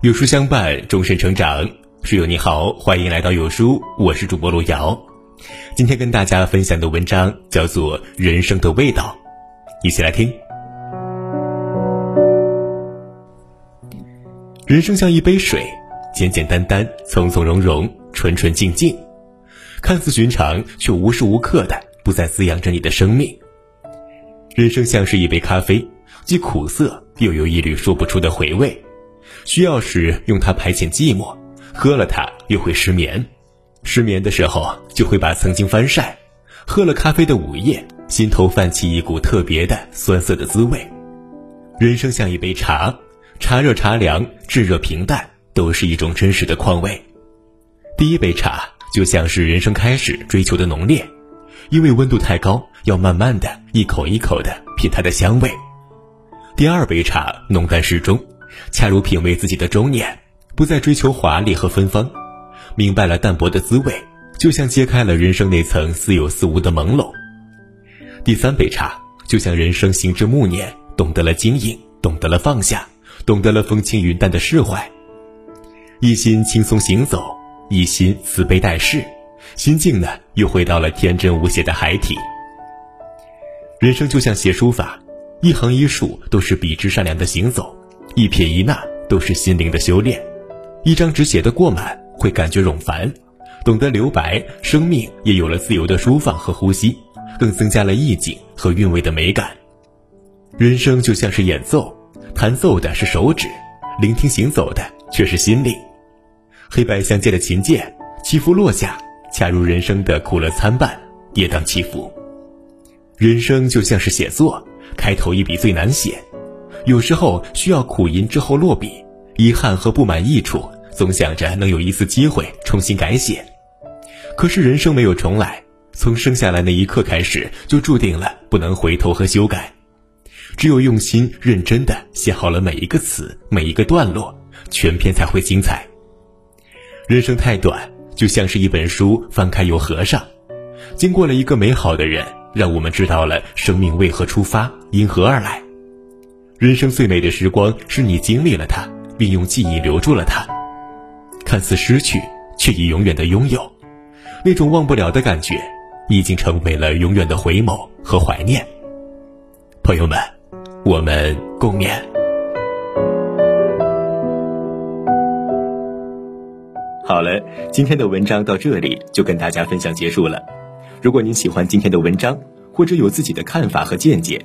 有书相伴，终身成长。书友你好，欢迎来到有书，我是主播路遥。今天跟大家分享的文章叫做《人生的味道》，一起来听。人生像一杯水，简简单单，从从容容，纯纯净净，看似寻常，却无时无刻的不在滋养着你的生命。人生像是一杯咖啡，既苦涩，又有一缕说不出的回味。需要时用它排遣寂寞，喝了它又会失眠，失眠的时候就会把曾经翻晒。喝了咖啡的午夜，心头泛起一股特别的酸涩的滋味。人生像一杯茶，茶热茶凉，炙热平淡，都是一种真实的况味。第一杯茶就像是人生开始追求的浓烈，因为温度太高，要慢慢的一口一口的品它的香味。第二杯茶浓淡适中。恰如品味自己的中年，不再追求华丽和芬芳，明白了淡泊的滋味，就像揭开了人生那层似有似无的朦胧。第三杯茶，就像人生行至暮年，懂得了经营，懂得了放下，懂得了风轻云淡的释怀，一心轻松行走，一心慈悲待世，心境呢又回到了天真无邪的孩提。人生就像写书法，一横一竖都是笔直善良的行走。一撇一捺都是心灵的修炼，一张纸写得过满会感觉冗繁，懂得留白，生命也有了自由的舒放和呼吸，更增加了意境和韵味的美感。人生就像是演奏，弹奏的是手指，聆听行走的却是心灵。黑白相间的琴键起伏落下，恰如人生的苦乐参半，跌宕起伏。人生就像是写作，开头一笔最难写。有时候需要苦吟之后落笔，遗憾和不满意处，总想着能有一次机会重新改写。可是人生没有重来，从生下来那一刻开始，就注定了不能回头和修改。只有用心认真的写好了每一个词，每一个段落，全篇才会精彩。人生太短，就像是一本书，翻开又合上。经过了一个美好的人，让我们知道了生命为何出发，因何而来。人生最美的时光，是你经历了它，并用记忆留住了它。看似失去，却已永远的拥有，那种忘不了的感觉，已经成为了永远的回眸和怀念。朋友们，我们共勉。好了，今天的文章到这里就跟大家分享结束了。如果您喜欢今天的文章，或者有自己的看法和见解。